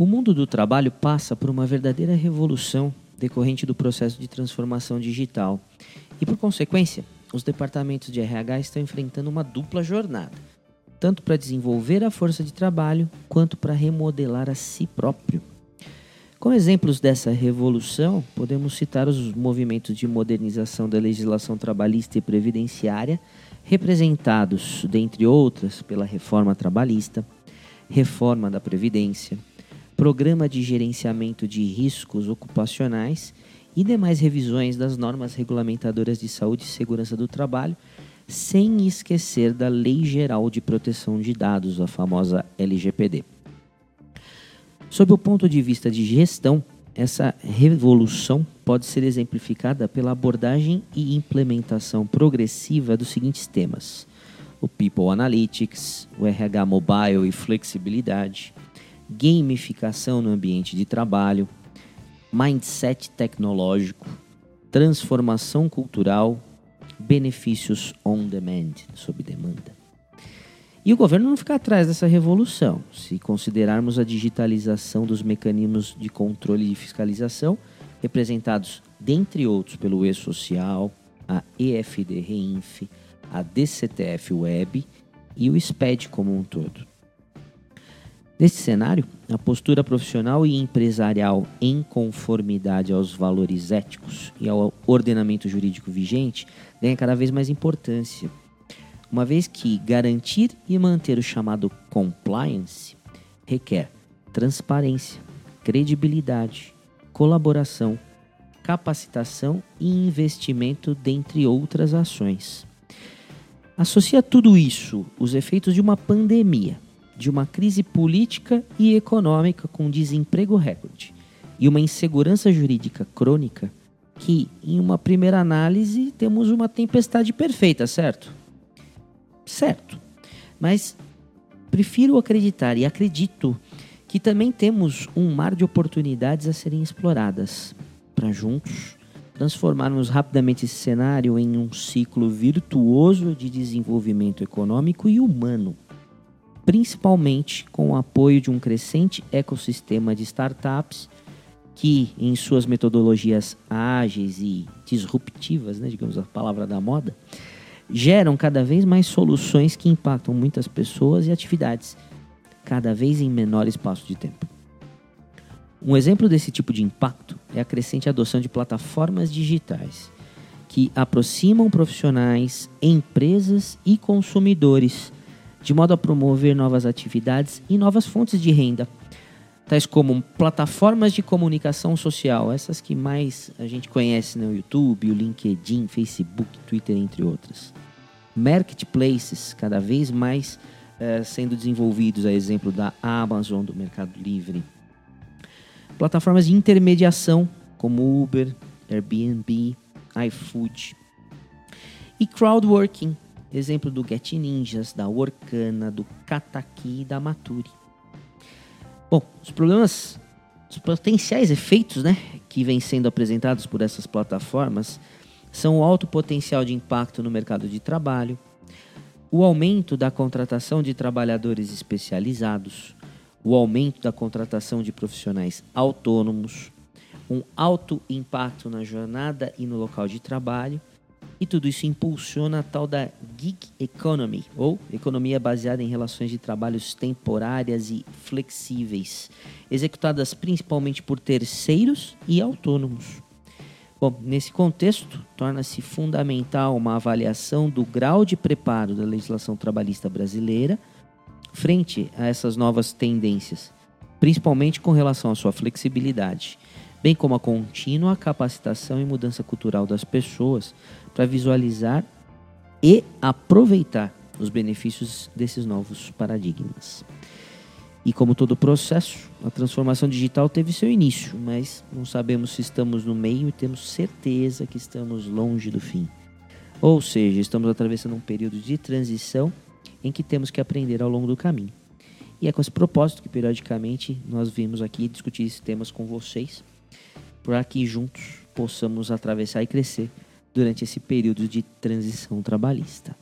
O mundo do trabalho passa por uma verdadeira revolução decorrente do processo de transformação digital. E, por consequência, os departamentos de RH estão enfrentando uma dupla jornada, tanto para desenvolver a força de trabalho quanto para remodelar a si próprio. Como exemplos dessa revolução, podemos citar os movimentos de modernização da legislação trabalhista e previdenciária, representados, dentre outras, pela reforma trabalhista, reforma da Previdência, programa de gerenciamento de riscos ocupacionais e demais revisões das normas regulamentadoras de saúde e segurança do trabalho, sem esquecer da Lei Geral de Proteção de Dados, a famosa LGPD. Sob o ponto de vista de gestão, essa revolução pode ser exemplificada pela abordagem e implementação progressiva dos seguintes temas: o People Analytics, o RH Mobile e flexibilidade, gamificação no ambiente de trabalho, mindset tecnológico, transformação cultural, benefícios on demand, sob demanda. E o governo não fica atrás dessa revolução. Se considerarmos a digitalização dos mecanismos de controle e fiscalização, representados, dentre outros, pelo E-Social, a EFD Reinf, a DCTF Web e o SPED como um todo. Nesse cenário, a postura profissional e empresarial em conformidade aos valores éticos e ao ordenamento jurídico vigente ganha cada vez mais importância, uma vez que garantir e manter o chamado compliance requer transparência, credibilidade, colaboração, capacitação e investimento, dentre outras ações. Associa tudo isso os efeitos de uma pandemia, de uma crise política e econômica com desemprego recorde e uma insegurança jurídica crônica que, em uma primeira análise, temos uma tempestade perfeita, certo? certo. Mas prefiro acreditar e acredito que também temos um mar de oportunidades a serem exploradas para juntos transformarmos rapidamente esse cenário em um ciclo virtuoso de desenvolvimento econômico e humano, principalmente com o apoio de um crescente ecossistema de startups que, em suas metodologias ágeis e disruptivas, né, digamos a palavra da moda, geram cada vez mais soluções que impactam muitas pessoas e atividades, cada vez em menor espaço de tempo. Um exemplo desse tipo de impacto é a crescente adoção de plataformas digitais que aproximam profissionais, empresas e consumidores, de modo a promover novas atividades e novas fontes de renda, tais como plataformas de comunicação social, essas que mais a gente conhece no YouTube, o LinkedIn, Facebook, Twitter, entre outras marketplaces cada vez mais eh, sendo desenvolvidos, a exemplo da Amazon, do Mercado Livre. Plataformas de intermediação como Uber, Airbnb, iFood. E crowdworking, exemplo do Get Ninjas, da Workana, do Kataki e da Maturi. Bom, os problemas, os potenciais efeitos né, que vêm sendo apresentados por essas plataformas são o alto potencial de impacto no mercado de trabalho, o aumento da contratação de trabalhadores especializados, o aumento da contratação de profissionais autônomos, um alto impacto na jornada e no local de trabalho, e tudo isso impulsiona a tal da gig economy, ou economia baseada em relações de trabalhos temporárias e flexíveis, executadas principalmente por terceiros e autônomos. Bom, nesse contexto, torna-se fundamental uma avaliação do grau de preparo da legislação trabalhista brasileira frente a essas novas tendências, principalmente com relação à sua flexibilidade, bem como a contínua capacitação e mudança cultural das pessoas para visualizar e aproveitar os benefícios desses novos paradigmas. E como todo processo, a transformação digital teve seu início, mas não sabemos se estamos no meio e temos certeza que estamos longe do fim. Ou seja, estamos atravessando um período de transição em que temos que aprender ao longo do caminho. E é com esse propósito que periodicamente nós vimos aqui discutir esses temas com vocês, para que juntos possamos atravessar e crescer durante esse período de transição trabalhista.